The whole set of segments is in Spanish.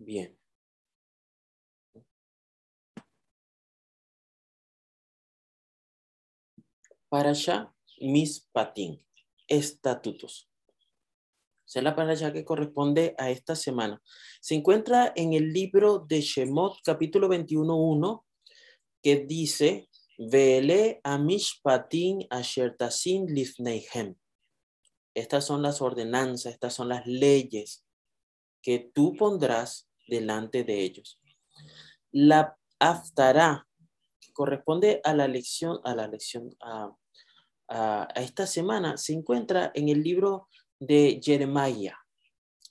Bien. Para allá, mis patín, estatutos. Esa es la allá que corresponde a esta semana. Se encuentra en el libro de Shemot, capítulo 21.1, que dice, Vele amishpatin ashertasin lifneihem. Estas son las ordenanzas, estas son las leyes que tú pondrás delante de ellos. La aftará, que corresponde a la lección, a la lección, a, esta semana, se encuentra en el libro de Jeremiah,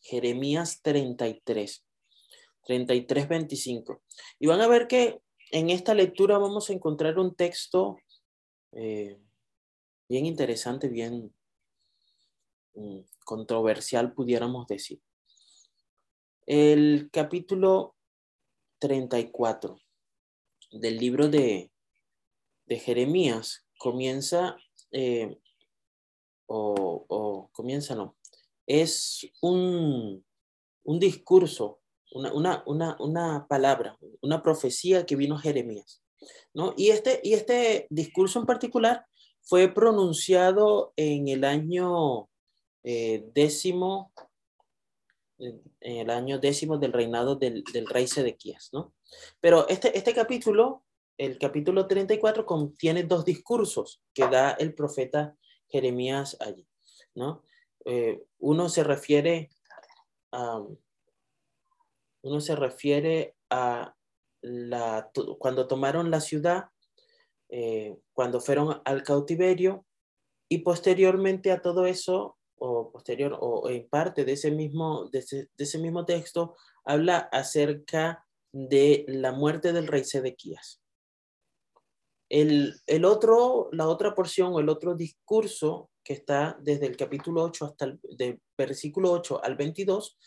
Jeremías 33, 33, 25. Y van a ver que en esta lectura vamos a encontrar un texto eh, bien interesante, bien mm, controversial, pudiéramos decir. El capítulo 34 del libro de, de Jeremías comienza, eh, o, comienza, no, es un, un discurso, una, una, una, una, palabra, una profecía que vino Jeremías. ¿no? Y, este, y este discurso en particular fue pronunciado en el año eh, décimo en el año décimo del reinado del, del rey Sedequías, ¿no? Pero este, este capítulo, el capítulo 34, contiene dos discursos que da el profeta Jeremías allí, ¿no? Eh, uno se refiere a, uno se refiere a la, cuando tomaron la ciudad, eh, cuando fueron al cautiverio y posteriormente a todo eso o posterior o en parte de ese mismo, de ese, mismo texto habla acerca de la muerte del rey Sedequías. El, el, otro, la otra porción o el otro discurso que está desde el capítulo 8 hasta el de versículo 8 al 22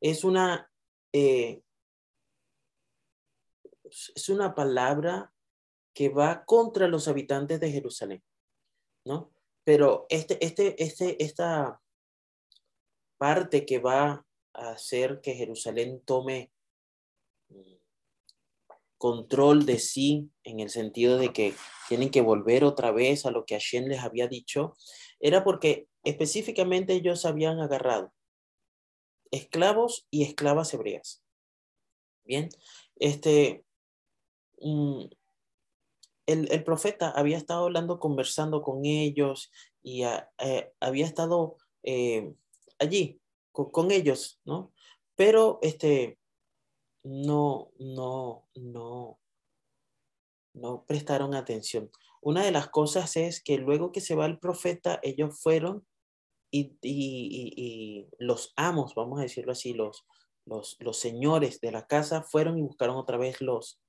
es una, eh, es una palabra que va contra los habitantes de Jerusalén, ¿no? Pero este, este, este, esta parte que va a hacer que Jerusalén tome mm, control de sí en el sentido de que tienen que volver otra vez a lo que Hashem les había dicho, era porque específicamente ellos habían agarrado esclavos y esclavas hebreas. Bien, este, mm, el, profeta había estado hablando, conversando con ellos y eh, había estado eh, allí con, ellos, ¿no? Pero este, no, no, no, no prestaron atención. Una de las cosas es que luego que se va el profeta, ellos fueron y, y, los amos, vamos a decirlo así, los, los, los, señores de la casa fueron y buscaron otra vez los,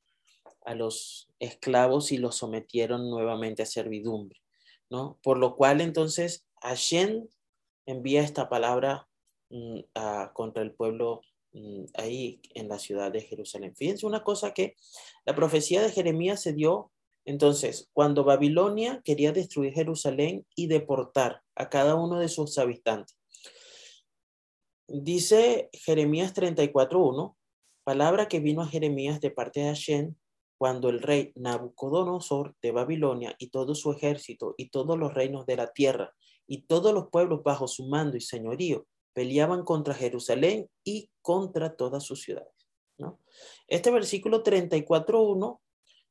a los esclavos y los sometieron nuevamente a servidumbre, ¿no? Por lo cual entonces Hashem envía esta palabra mm, contra el pueblo mm, ahí en la ciudad de Jerusalén. Fíjense una cosa que la profecía de Jeremías se dio entonces cuando Babilonia quería destruir Jerusalén y deportar a cada uno de sus habitantes. Dice Jeremías 34.1, palabra que vino a Jeremías de parte de Hashem cuando el rey Nabucodonosor de Babilonia y todo su ejército y todos los reinos de la tierra y todos los pueblos bajo su mando y señorío peleaban contra Jerusalén y contra todas sus ciudades. ¿no? Este versículo 34.1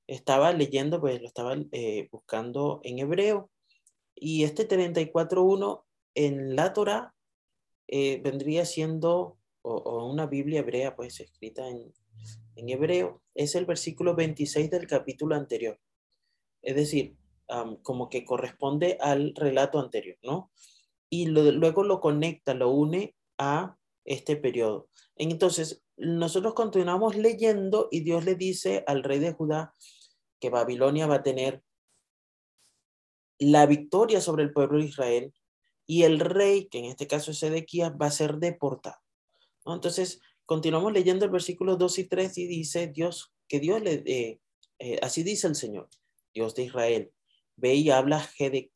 estaba leyendo, pues lo estaba eh, buscando en hebreo, y este 34.1 en la Torah eh, vendría siendo, o, una Biblia hebrea, pues escrita en, en hebreo, es el versículo 26 del capítulo anterior. Es decir, como que corresponde al relato anterior, ¿no? Y luego lo conecta, lo une a este periodo. Entonces, nosotros continuamos leyendo y Dios le dice al rey de Judá que Babilonia va a tener la victoria sobre el pueblo de Israel y el rey, que en este caso es Ezequías, va a ser deportado. Entonces, continuamos leyendo el versículo 2 y 3 y dice Dios, que Dios le, eh, eh, así dice el Señor, Dios de Israel, Ve y habla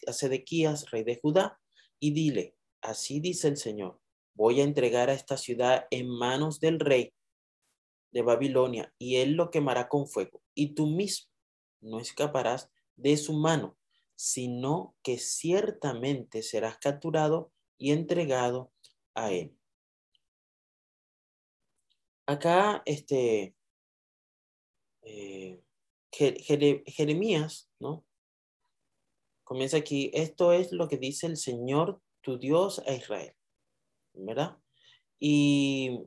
a Sedequías, rey de Judá, y dile, así dice el Señor, voy a entregar a esta ciudad en manos del rey de Babilonia y él lo quemará con fuego. Y tú mismo no escaparás de su mano, sino que ciertamente serás capturado y entregado a él. Acá, este, eh, Jeremías, ¿no? Comienza aquí, esto es lo que dice el Señor tu Dios a Israel, ¿verdad? Y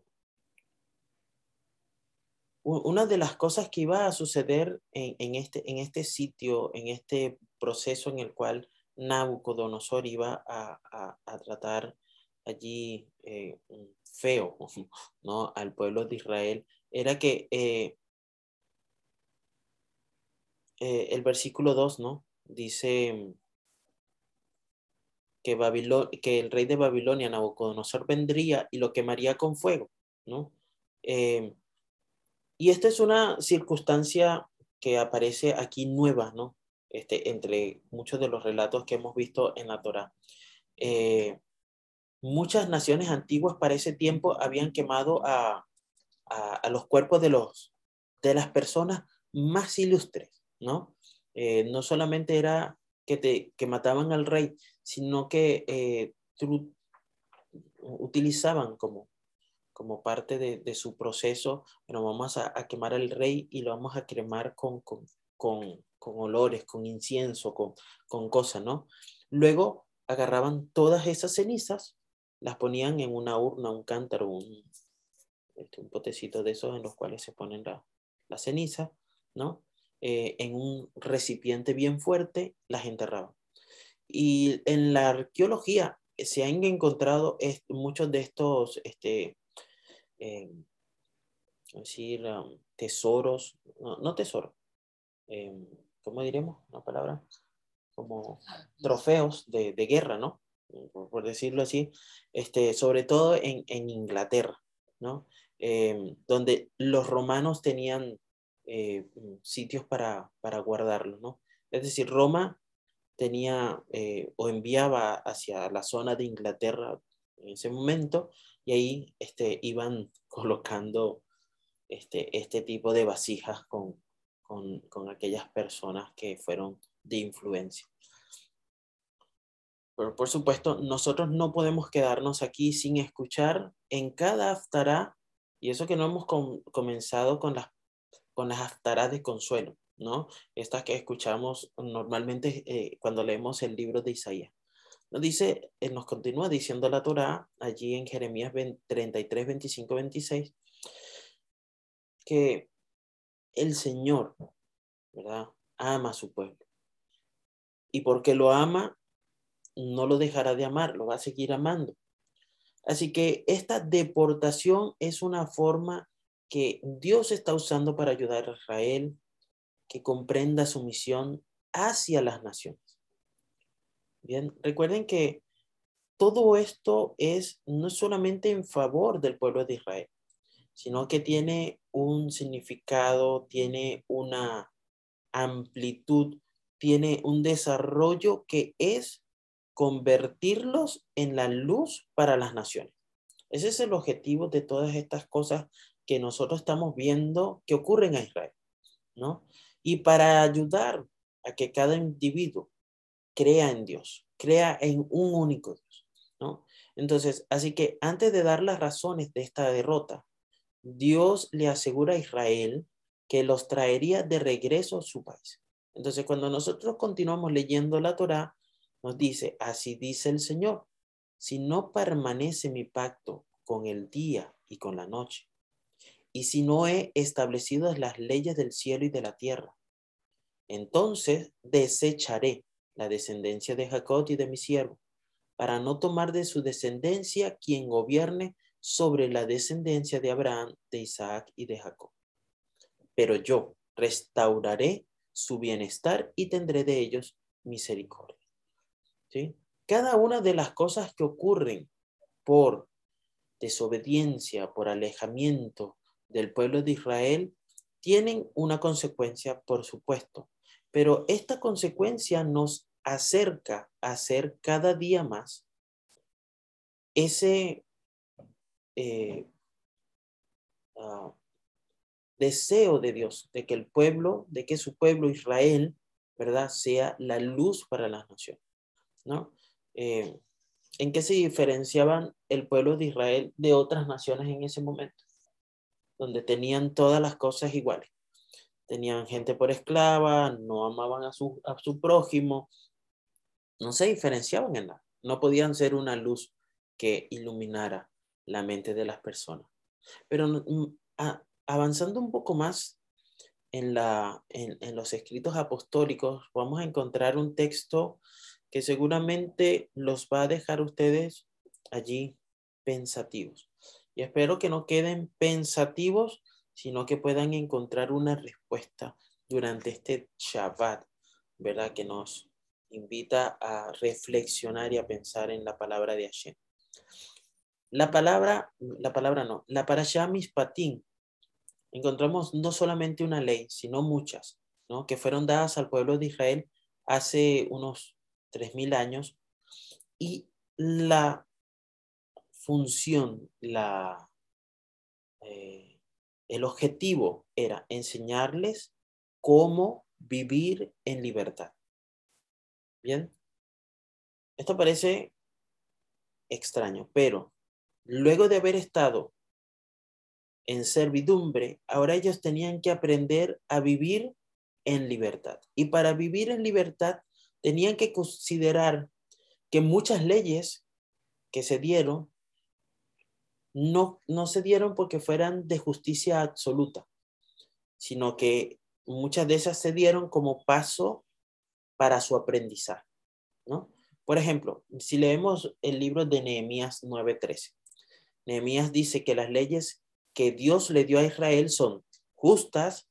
una de las cosas que iba a suceder en, este, en este sitio, en este proceso en el cual Nabucodonosor iba a, tratar allí eh, feo ¿no? al pueblo de Israel, era que eh, eh, el versículo 2, ¿no? Dice que, que el rey de Babilonia, Nabucodonosor, vendría y lo quemaría con fuego, ¿no? Y esta es una circunstancia que aparece aquí nueva, ¿no? Este, entre muchos de los relatos que hemos visto en la Torá. Eh, muchas naciones antiguas para ese tiempo habían quemado a, a, los cuerpos de, los, de las personas más ilustres, ¿no? Eh, no solamente era que, te, que mataban al rey, sino que eh, utilizaban como, como parte de, su proceso, bueno, vamos a, quemar al rey y lo vamos a cremar con, con, con, olores, con incienso, con, con cosas, ¿no? Luego agarraban todas esas cenizas, las ponían en una urna, un cántaro, un, este, un potecito de esos en los cuales se ponen la, ceniza, ¿no? Eh, en un recipiente bien fuerte, las enterraban. Y en la arqueología se han encontrado muchos de estos, este, eh, decir, um, tesoros, no, tesoros, eh, ¿cómo diremos una palabra? Como trofeos de, guerra, ¿no? Por, decirlo así, este, sobre todo en, Inglaterra, ¿no? Eh, donde los romanos tenían eh, sitios para, para guardarlos, ¿no? Es decir, Roma tenía eh, o enviaba hacia la zona de Inglaterra en ese momento y ahí este, iban colocando este, este tipo de vasijas con, con, con aquellas personas que fueron de influencia. Pero por supuesto, nosotros no podemos quedarnos aquí sin escuchar en cada aftará, y eso que no hemos comenzado con las con las haftarás de consuelo, ¿no? Estas que escuchamos normalmente eh, cuando leemos el libro de Isaías. Nos dice, eh, nos continúa diciendo la Torá allí en Jeremías 33, 25, 26, que el Señor, ¿verdad? Ama a su pueblo. Y porque lo ama, no lo dejará de amar, lo va a seguir amando. Así que esta deportación es una forma que Dios está usando para ayudar a Israel, que comprenda su misión hacia las naciones. Bien, recuerden que todo esto es no solamente en favor del pueblo de Israel, sino que tiene un significado, tiene una amplitud, tiene un desarrollo que es convertirlos en la luz para las naciones. Ese es el objetivo de todas estas cosas que nosotros estamos viendo que ocurren a Israel, ¿no? Y para ayudar a que cada individuo crea en Dios, crea en un único Dios, ¿no? Entonces, así que antes de dar las razones de esta derrota, Dios le asegura a Israel que los traería de regreso a su país. Entonces, cuando nosotros continuamos leyendo la Torá, nos dice, así dice el Señor, si no permanece mi pacto con el día y con la noche, y si no he establecido las leyes del cielo y de la tierra. Entonces desecharé la descendencia de Jacob y de mi siervo, para no tomar de su descendencia quien gobierne sobre la descendencia de Abraham, de Isaac y de Jacob. Pero yo restauraré su bienestar y tendré de ellos misericordia. Cada una de las cosas que ocurren por desobediencia, por alejamiento, del pueblo de Israel tienen una consecuencia, por supuesto, pero esta consecuencia nos acerca a ser cada día más ese, eh, ah, deseo de Dios, de que el pueblo, de que su pueblo Israel, ¿verdad? Sea la luz para las naciones, ¿no? Eh, ¿En qué se diferenciaban el pueblo de Israel de otras naciones en ese momento? Donde tenían todas las cosas iguales. Tenían gente por esclava, no amaban a su, a su prójimo, no se diferenciaban en nada. No podían ser una luz que iluminara la mente de las personas. Pero mm, avanzando un poco más en, la, en, los escritos apostólicos, vamos a encontrar un texto que seguramente los va a dejar ustedes allí pensativos. Y espero que no queden pensativos, sino que puedan encontrar una respuesta durante este Shabbat, ¿verdad? Que nos invita a reflexionar y a pensar en la palabra de Hashem. La palabra, la palabra no, la parasha Mishpatim, encontramos no solamente una ley, sino muchas, ¿no? Que fueron dadas al pueblo de Israel hace unos 3.000 años y la función, la, eh, el objetivo era enseñarles cómo vivir en libertad. Bien, esto parece extraño, pero luego de haber estado en servidumbre, ahora ellos tenían que aprender a vivir en libertad. Y para vivir en libertad tenían que considerar que muchas leyes que se dieron no, no se dieron porque fueran de justicia absoluta, sino que muchas de esas se dieron como paso para su aprendizaje, ¿no? Por ejemplo, si leemos el libro de Nehemías 9:13, Nehemías dice que las leyes que Dios le dio a Israel son justas,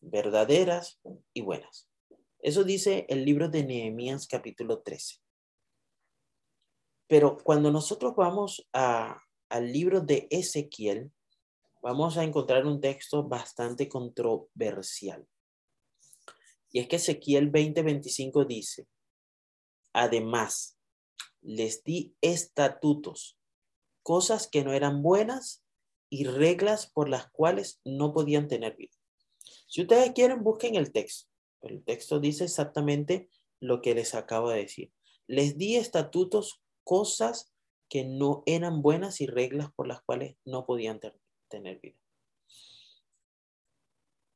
verdaderas y buenas. Eso dice el libro de Nehemías capítulo 13. Pero cuando nosotros vamos al libro de Ezequiel, vamos a encontrar un texto bastante controversial. Y es que Ezequiel 20:25 dice, además, les di estatutos, cosas que no eran buenas y reglas por las cuales no podían tener vida. Si ustedes quieren, busquen el texto. El texto dice exactamente lo que les acabo de decir. Les di estatutos, cosas que no eran buenas y reglas por las cuales no podían tener vida.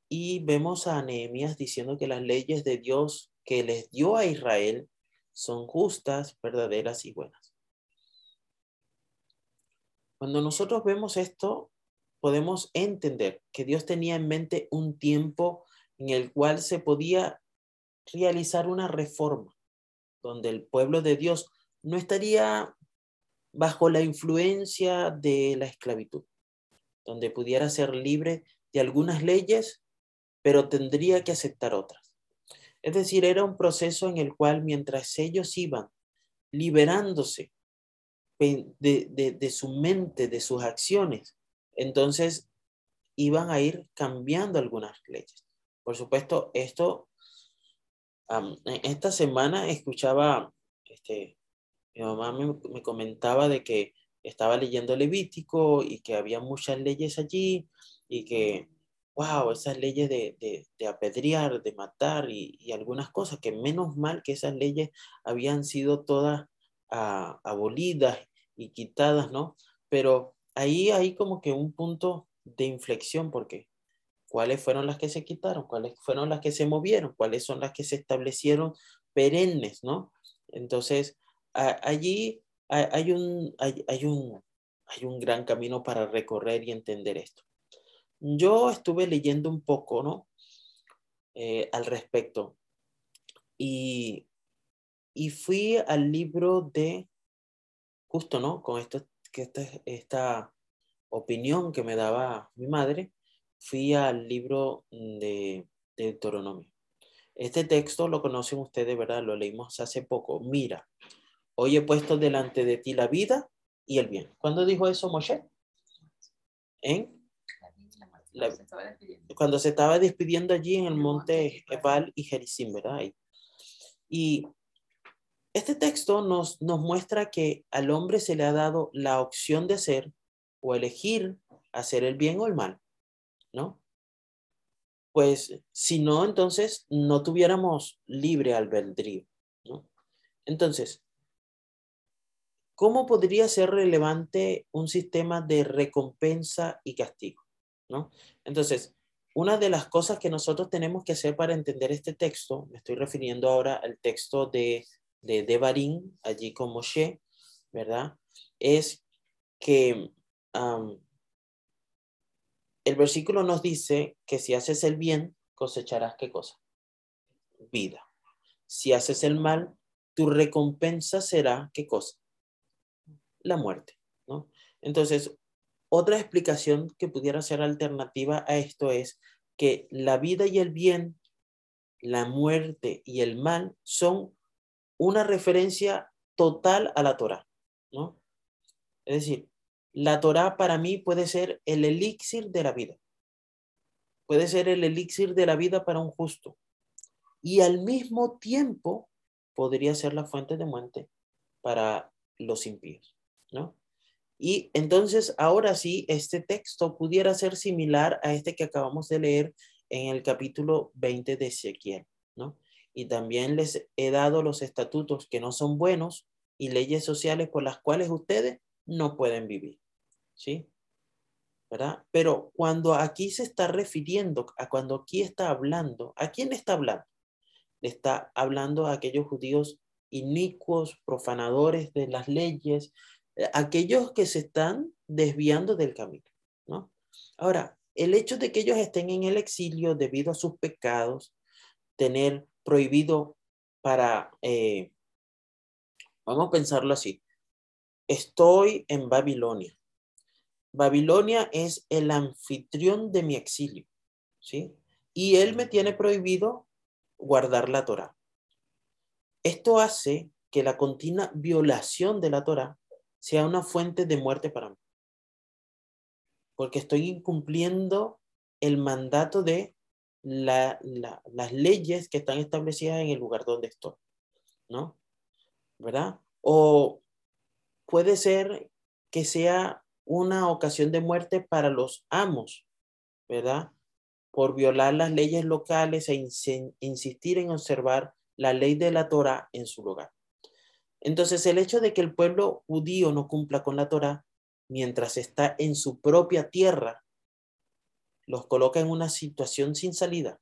Y vemos a Nehemías diciendo que las leyes de Dios que les dio a Israel son justas, verdaderas y buenas. Cuando nosotros vemos esto, podemos entender que Dios tenía en mente un tiempo en el cual se podía realizar una reforma, donde el pueblo de Dios no estaría bajo la influencia de la esclavitud, donde pudiera ser libre de algunas leyes, pero tendría que aceptar otras. Es decir, era un proceso en el cual mientras ellos iban liberándose de, su mente, de sus acciones, entonces iban a ir cambiando algunas leyes. Por supuesto, esto, esta semana escuchaba, este, mi mamá me, comentaba de que estaba leyendo Levítico y que había muchas leyes allí y que, wow, esas leyes de, de, apedrear, de matar y, y, algunas cosas, que menos mal que esas leyes habían sido todas ah, abolidas y quitadas, ¿no? Pero ahí hay como que un punto de inflexión porque cuáles fueron las que se quitaron, cuáles fueron las que se movieron, cuáles son las que se establecieron perennes, ¿no? Entonces, allí hay, un, hay, un, hay un gran camino para recorrer y entender esto. Yo estuve leyendo un poco, ¿no? Eh, al respecto. Y, y fui al libro de justo, ¿no? Con esto, que esta, esta opinión que me daba mi madre, fui al libro de, de Deuteronomio. Este texto lo conocen ustedes, ¿verdad? Lo leímos hace poco. Mira, hoy he puesto delante de ti la vida y el bien. ¿Cuándo dijo eso Moshe? ¿En? cuando se estaba despidiendo allí en el monte Ebal y Jericim, ¿verdad? Y este texto nos, nos muestra que al hombre se le ha dado la opción de ser o elegir hacer el bien o el mal, ¿no? pues si no, entonces no tuviéramos libre albedrío. ¿no? Entonces, ¿cómo podría ser relevante un sistema de recompensa y castigo? ¿no? Entonces, una de las cosas que nosotros tenemos que hacer para entender este texto, me estoy refiriendo ahora al texto de, de Devarim, allí con Moshe, ¿verdad? Es que el versículo nos dice que si haces el bien, cosecharás qué cosa? Vida. Si haces el mal, tu recompensa será qué cosa? La muerte, ¿no? Entonces, otra explicación que pudiera ser alternativa a esto es que la vida y el bien, la muerte y el mal son una referencia total a la Torah, ¿no? Es decir, la Torah para mí puede ser el elixir de la vida. Puede ser el elixir de la vida para un justo. Y al mismo tiempo podría ser la fuente de muerte para los impíos, ¿no? Y entonces ahora sí, este texto pudiera ser similar a este que acabamos de leer en el capítulo 20 de Ezequiel, ¿no? Y también les he dado los estatutos que no son buenos y leyes sociales por las cuales ustedes no pueden vivir. ¿Sí? ¿Verdad? Pero cuando aquí se está refiriendo, a cuando aquí está hablando, ¿a quién está hablando? Le está hablando a aquellos judíos inicuos, profanadores de las leyes, eh, aquellos que se están desviando del camino, ¿no? Ahora, el hecho de que ellos estén en el exilio debido a sus pecados, tener prohibido para, eh, vamos a pensarlo así, Estoy en Babilonia. Babilonia es el anfitrión de mi exilio, ¿sí? Y él me tiene prohibido guardar la Torah. Esto hace que la continua violación de la Torah sea una fuente de muerte para mí. Porque estoy incumpliendo el mandato de las leyes que están establecidas en el lugar donde estoy, ¿no? ¿Verdad? O puede ser que sea una ocasión de muerte para los amos, ¿verdad? Por violar las leyes locales e insistir en observar la ley de la Torah en su lugar. Entonces, el hecho de que el pueblo judío no cumpla con la Torah mientras está en su propia tierra, los coloca en una situación sin salida,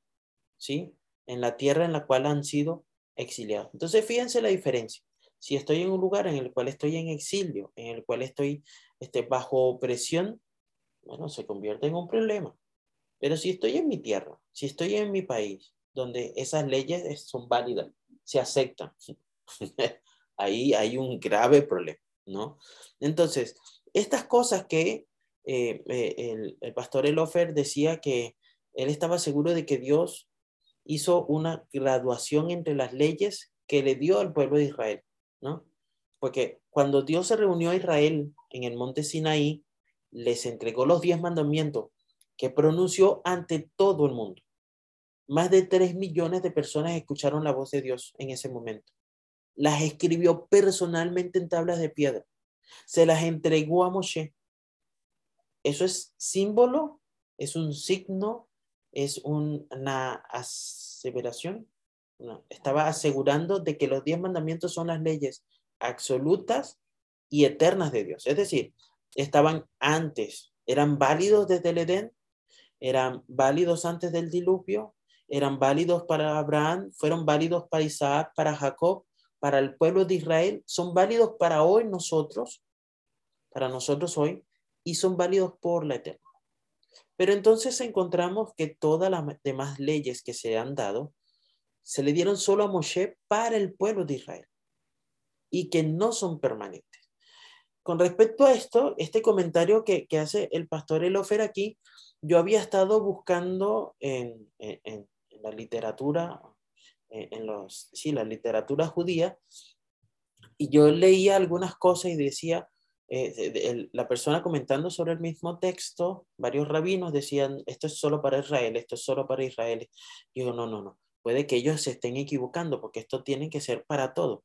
¿sí? En la tierra en la cual han sido exiliados. Entonces, fíjense la diferencia. Si estoy en un lugar en el cual estoy en exilio, en el cual estoy este, bajo opresión, bueno, se convierte en un problema. Pero si estoy en mi tierra, si estoy en mi país, donde esas leyes son válidas, se aceptan, ahí hay un grave problema, ¿no? Entonces, estas cosas que eh, eh, el, pastor Elofer decía que él estaba seguro de que Dios hizo una graduación entre las leyes que le dio al pueblo de Israel. ¿No? Porque cuando Dios se reunió a Israel en el monte Sinaí, les entregó los diez mandamientos que pronunció ante todo el mundo. Más de tres millones de personas escucharon la voz de Dios en ese momento. Las escribió personalmente en tablas de piedra. Se las entregó a Moshe. Eso es símbolo, es un signo, es una aseveración estaba asegurando de que los diez mandamientos son las leyes absolutas y eternas de Dios. Es decir, estaban antes, eran válidos desde el Edén, eran válidos antes del diluvio, eran válidos para Abraham, fueron válidos para Isaac, para Jacob, para el pueblo de Israel, son válidos para hoy nosotros, para nosotros hoy, y son válidos por la eterna. Pero entonces encontramos que todas las demás leyes que se han dado se le dieron solo a Moshe para el pueblo de Israel y que no son permanentes. Con respecto a esto, este comentario que, hace el pastor Elofer aquí, yo había estado buscando en, la literatura, en, los, sí, la literatura judía, y yo leía algunas cosas y decía, eh, la persona comentando sobre el mismo texto, varios rabinos decían, esto es solo para Israel, esto es solo para Israel. Y yo, no, no, no. Puede que ellos se estén equivocando porque esto tiene que ser para todo.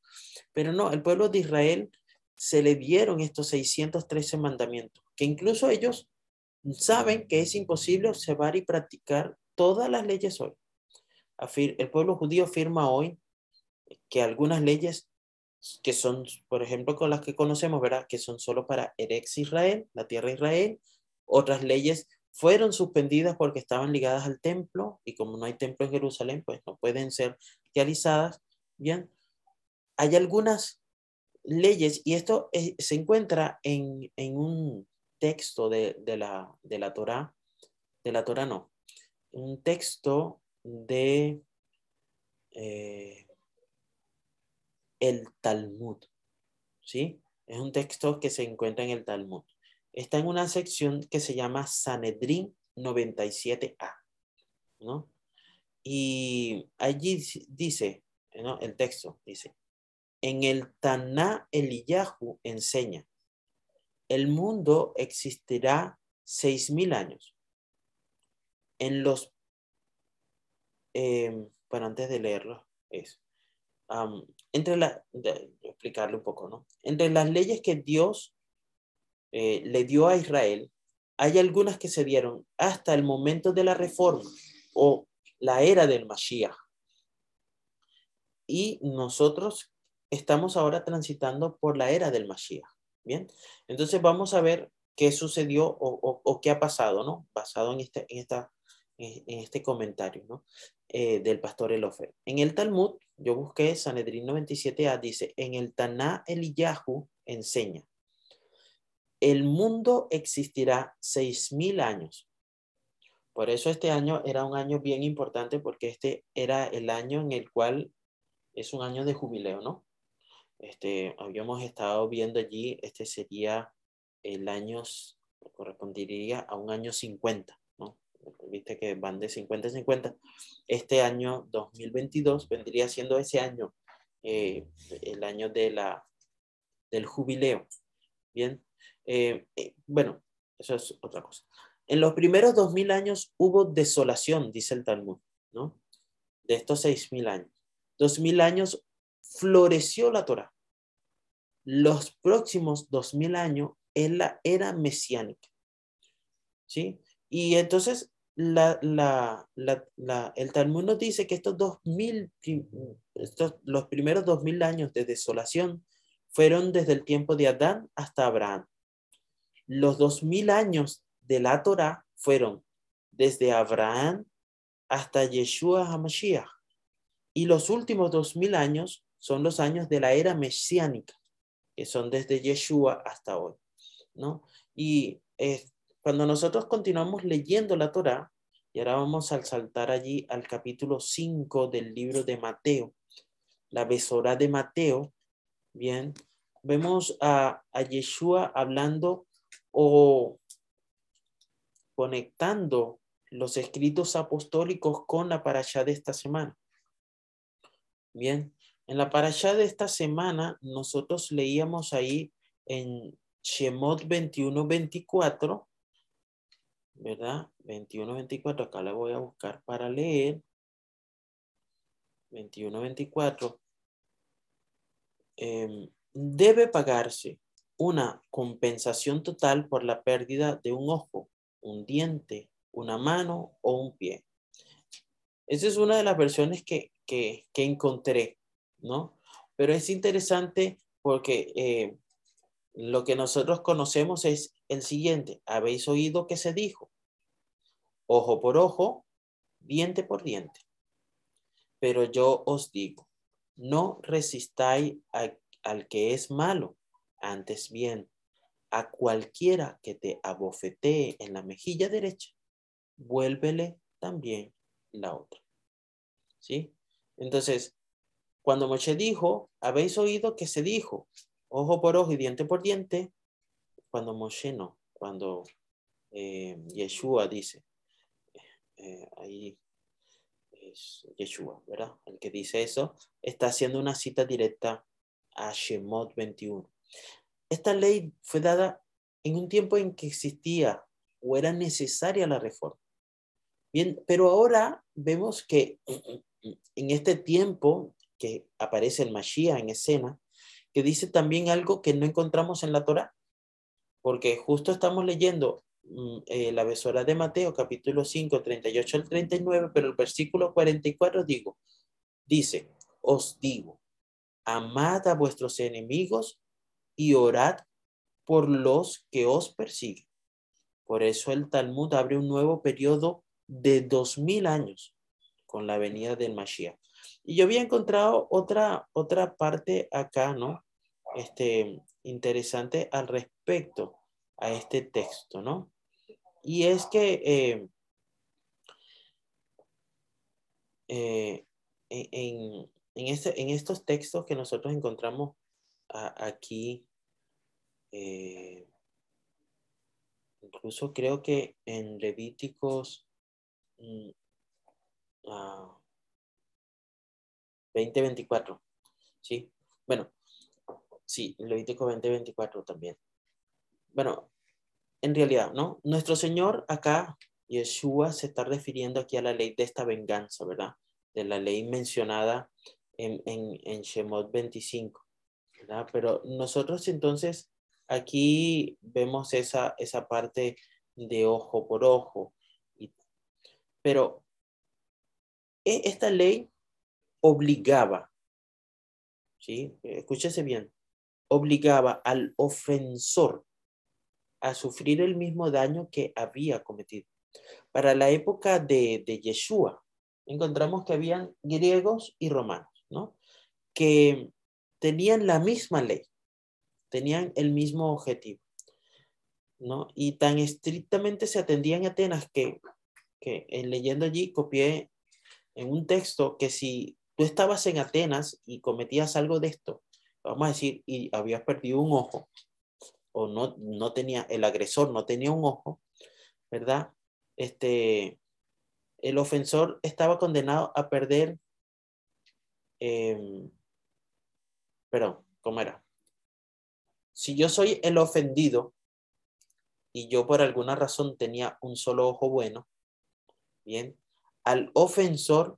Pero no, el pueblo de Israel se le dieron estos 613 mandamientos, que incluso ellos saben que es imposible observar y practicar todas las leyes hoy. El pueblo judío afirma hoy que algunas leyes que son, por ejemplo, con las que conocemos, ¿verdad? Que son solo para Erex Israel, la tierra de Israel. Otras leyes fueron suspendidas porque estaban ligadas al templo y como no hay templo en Jerusalén, pues no pueden ser realizadas. Bien, hay algunas leyes y esto se encuentra en, un texto de, la, de la Torah, de la Torah no, un texto de eh, el Talmud, ¿sí? Es un texto que se encuentra en el Talmud. Está en una sección que se llama Sanedrín 97a, ¿no? Y allí dice, ¿no? El texto dice, en el Taná Eliyahu enseña, el mundo existirá seis mil años. En los, eh, bueno, antes de leerlo, es, entre la, explicarle un poco, ¿no? Entre las leyes que Dios eh, le dio a Israel, hay algunas que se dieron hasta el momento de la reforma o la era del Mashiach. Y nosotros estamos ahora transitando por la era del Mashiach. Bien, entonces vamos a ver qué sucedió o, qué ha pasado, ¿no? Basado en este, en esta, en este comentario, ¿no? Eh, del pastor Elofer. En el Talmud, yo busqué Sanedrín 97a, dice, en el Taná Eliyahu enseña, el mundo existirá seis mil años. Por eso este año era un año bien importante porque este era el año en el cual es un año de jubileo, ¿no? Este, habíamos estado viendo allí, este sería el año, correspondería a un año 50 viste que van de 50 a 50. Este año 2022 vendría siendo ese año, eh, el año de la, del jubileo. Bien, eh, eh, bueno, eso es otra cosa. En los primeros 2000 años hubo desolación, dice el Talmud, ¿no? De estos 6000 años. 2000 años floreció la Torah. Los próximos 2000 años es la era mesiánica. ¿Sí? Y entonces el Talmud nos dice que estos dos mil, estos, los primeros dos mil años de desolación fueron desde el tiempo de Adán hasta Abraham. Los dos mil años de la Torah fueron desde Abraham hasta Yeshua HaMashiach. Y los últimos dos mil años son los años de la era mesiánica, que son desde Yeshua hasta hoy. ¿no? Y cuando nosotros continuamos leyendo la Torá, y ahora vamos a saltar allí al capítulo 5 del libro de Mateo, la besora de Mateo, bien, vemos a, a Yeshua hablando o conectando los escritos apostólicos con la parashá de esta semana. Bien, en la parashá de esta semana nosotros leíamos ahí en Shemot 21-24 ¿verdad? 21, 24, acá la voy a buscar para leer. 21, 24. Em, debe pagarse una compensación total por la pérdida de un ojo, un diente, una mano o un pie. Esa es una de las versiones que, que, encontré, ¿no? Pero es interesante porque eh, lo que nosotros conocemos es el siguiente. Habéis oído que se dijo, ojo por ojo, diente por diente. Pero yo os digo, no resistáis al que es malo, antes bien, a cualquiera que te abofetee en la mejilla derecha, vuélvele también la otra. ¿Sí? Entonces, cuando Moshe dijo, habéis oído que se dijo, ojo por ojo y diente por diente, cuando Moshe no, cuando eh, Yeshua dice, eh, ahí es Yeshua, ¿verdad? El que dice eso, está haciendo una cita directa a Shemot 21. Esta ley fue dada en un tiempo en que existía o era necesaria la reforma. Bien, pero ahora vemos que en este tiempo que aparece el Mashiach en escena, que dice también algo que no encontramos en la Torah, porque justo estamos leyendo mm, eh, la besora de Mateo, capítulo 5, 38 al 39, pero el versículo 44 digo, dice, os digo, amad a vuestros enemigos y orad por los que os persiguen. Por eso el Talmud abre un nuevo periodo de dos mil años con la venida del Mashiach. Y yo había encontrado otra, otra parte acá, ¿no? Este, interesante al respecto a este texto, ¿no? Y es que eh, eh, en, este, en estos textos que nosotros encontramos aquí, eh, incluso creo que en Levíticos 2024, mm, ah, ¿sí? Bueno, sí, Levítico 2024 también. Bueno, en realidad, ¿no? Nuestro Señor acá, Yeshua, se está refiriendo aquí a la ley de esta venganza, ¿verdad? De la ley mencionada en, en, en Shemot 25, Pero nosotros entonces aquí vemos esa, esa parte de ojo por ojo. pero e, esta ley obligaba, ¿sí? Escúchese bien, obligaba al ofensor a sufrir el mismo daño que había cometido. Para la época de, de Yeshua, encontramos que habían griegos y romanos, ¿no? Que tenían la misma ley tenían el mismo objetivo, ¿no? Y tan estrictamente se atendían a Atenas que, que en leyendo allí copié en un texto que si tú estabas en Atenas y cometías algo de esto, vamos a decir, y habías perdido un ojo, o no, no tenía, el agresor no tenía un ojo, ¿verdad? Este, el ofensor estaba condenado a perder, eh, perdón, ¿cómo era? Si yo soy el ofendido y yo por alguna razón tenía un solo ojo bueno, bien, al ofensor,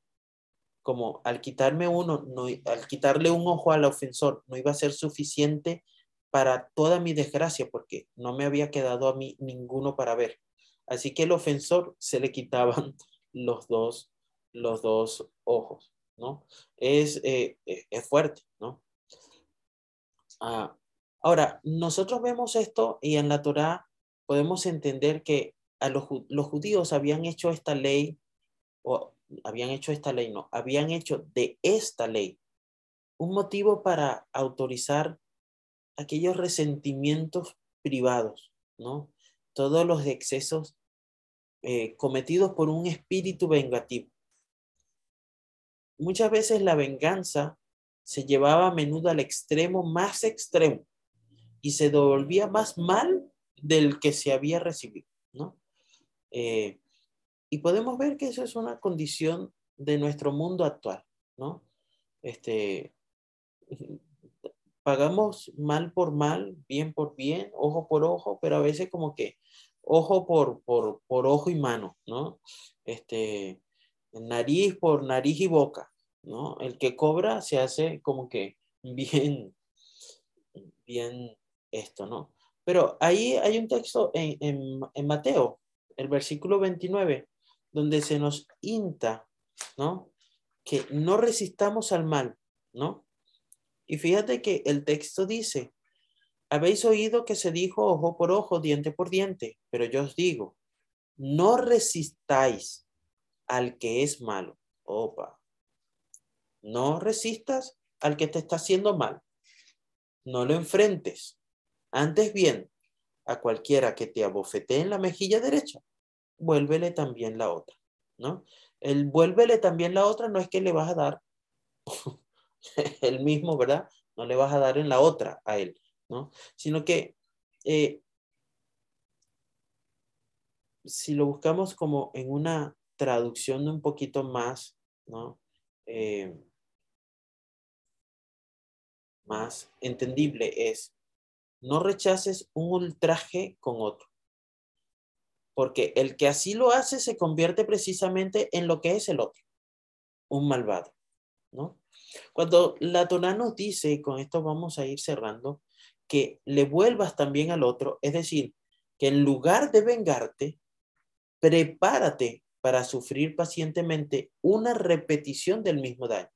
como al quitarme uno, no, al quitarle un ojo al ofensor, no iba a ser suficiente para toda mi desgracia, porque no me había quedado a mí ninguno para ver. Así que el ofensor se le quitaban los dos, los dos ojos, ¿no? Es, eh, eh, es fuerte, ¿no? Ah, Ahora, nosotros vemos esto y en la Torá podemos entender que a los, judíos habían hecho esta ley, o habían hecho esta ley, no, habían hecho de esta ley un motivo para autorizar aquellos resentimientos privados, ¿no? Todos los excesos eh, cometidos por un espíritu vengativo. Muchas veces la venganza se llevaba a menudo al extremo más extremo y se devolvía más mal del que se había recibido, ¿no? Eh, y podemos ver que eso es una condición de nuestro mundo actual, ¿no? Este, pagamos mal por mal, bien por bien, ojo por ojo, pero a veces como que ojo por, por, por ojo y mano, ¿no? Este, nariz por nariz y boca, ¿no? El que cobra se hace como que bien, bien esto, ¿no? Pero ahí hay un texto en, en, Mateo, el versículo 29, donde se nos inta, ¿no? Que no resistamos al mal, ¿no? Y fíjate que el texto dice, habéis oído que se dijo ojo por ojo, diente por diente, pero yo os digo, no resistáis al que es malo. Opa. No resistas al que te está haciendo mal. No lo enfrentes. Antes bien, a cualquiera que te abofetee en la mejilla derecha, vuélvele también la otra, ¿no? El vuélvele también la otra no es que le vas a dar el mismo, ¿verdad? No le vas a dar en la otra a él, ¿no? Sino que eh, si lo buscamos como en una traducción un poquito más, ¿no? Eh, más entendible es no rechaces un ultraje con otro. Porque el que así lo hace se convierte precisamente en lo que es el otro, un malvado, ¿no? Cuando la Torah nos dice, con esto vamos a ir cerrando, que le vuelvas también al otro, es decir, que en lugar de vengarte, prepárate para sufrir pacientemente una repetición del mismo daño.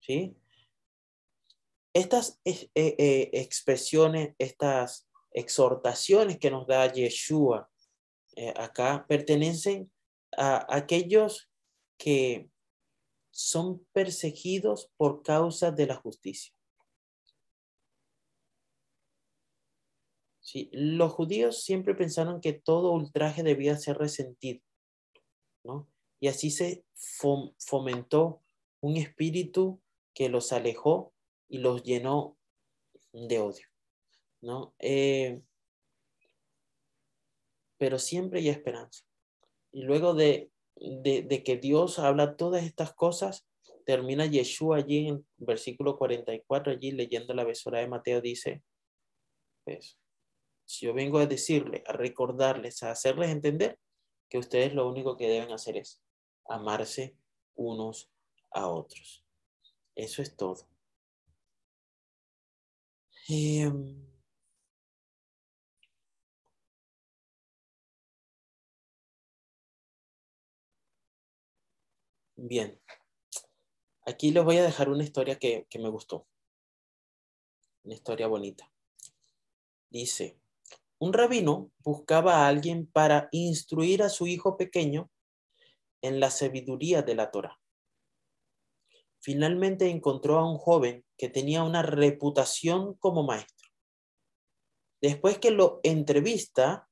¿Sí? Estas eh, eh, expresiones, estas exhortaciones que nos da Yeshua eh, acá pertenecen a aquellos que son perseguidos por causa de la justicia. ¿Sí? Los judíos siempre pensaron que todo ultraje debía ser resentido, ¿no? Y así se fomentó un espíritu que los alejó y los llenó de odio, ¿no? Eh, pero siempre hay esperanza. Y luego de, de, que Dios habla todas estas cosas, termina Yeshua allí en versículo 44, allí leyendo la besora de Mateo, dice, pues, si yo vengo a decirle, a recordarles, a hacerles entender que ustedes lo único que deben hacer es amarse unos a otros. Eso es todo. Em, bien, aquí les voy a dejar una historia que, que me gustó. Una historia bonita. Dice, un rabino buscaba a alguien para instruir a su hijo pequeño en la sabiduría de la Torah. Finalmente encontró a un joven que tenía una reputación como maestro. Después que lo entrevista,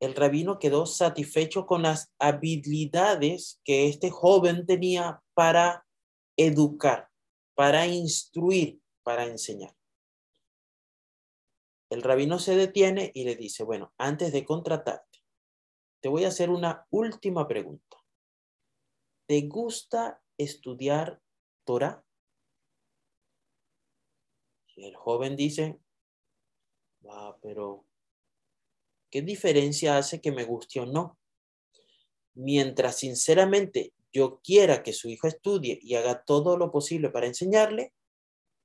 el rabino quedó satisfecho con las habilidades que este joven tenía para educar, para instruir, para enseñar. El rabino se detiene y le dice, bueno, antes de contratarte, te voy a hacer una última pregunta. ¿Te gusta estudiar Torah? El joven dice, ah, pero ¿qué diferencia hace que me guste o no? Mientras sinceramente yo quiera que su hijo estudie y haga todo lo posible para enseñarle,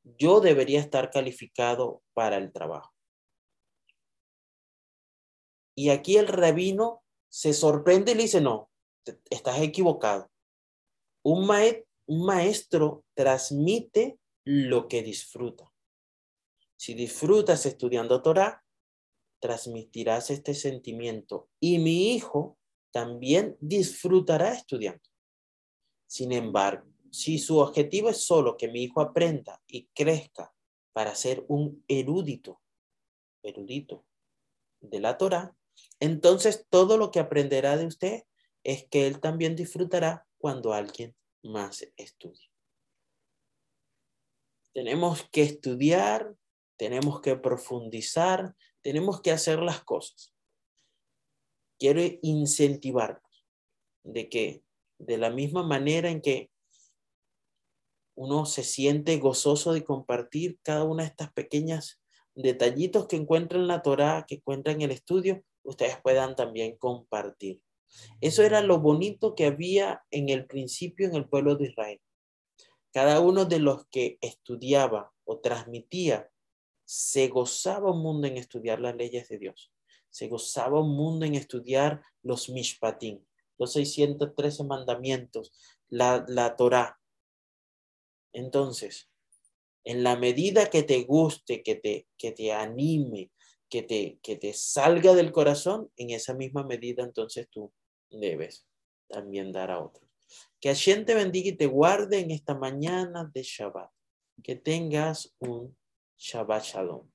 yo debería estar calificado para el trabajo. Y aquí el rabino se sorprende y le dice, no, estás equivocado. Un, maestro transmite lo que disfruta. Si disfrutas estudiando Torah, transmitirás este sentimiento. Y mi hijo también disfrutará estudiando. Sin embargo, si su objetivo es solo que mi hijo aprenda y crezca para ser un erudito, erudito de la Torah, entonces todo lo que aprenderá de usted es que él también disfrutará cuando alguien más estudie. Tenemos que estudiar, tenemos que profundizar, tenemos que hacer las cosas. Quiero incentivarnos de que de la misma manera en que uno se siente gozoso de compartir cada una de estas pequeñas detallitos que encuentra en la Torah, que encuentra en el estudio, ustedes puedan también compartir. Eso era lo bonito que había en el principio en el pueblo de Israel. Cada uno de los que estudiaba o transmitía se gozaba un mundo en estudiar las leyes de Dios. Se gozaba un mundo en estudiar los mishpatim, los 613 mandamientos, la, la Torah. Entonces, en la medida que te guste, que te, que te anime, que te, que te salga del corazón, en esa misma medida entonces tú debes también dar a otros. Que Hashem te bendiga y te guarde en esta mañana de Shabbat. Que tengas un Shabbat Shalom.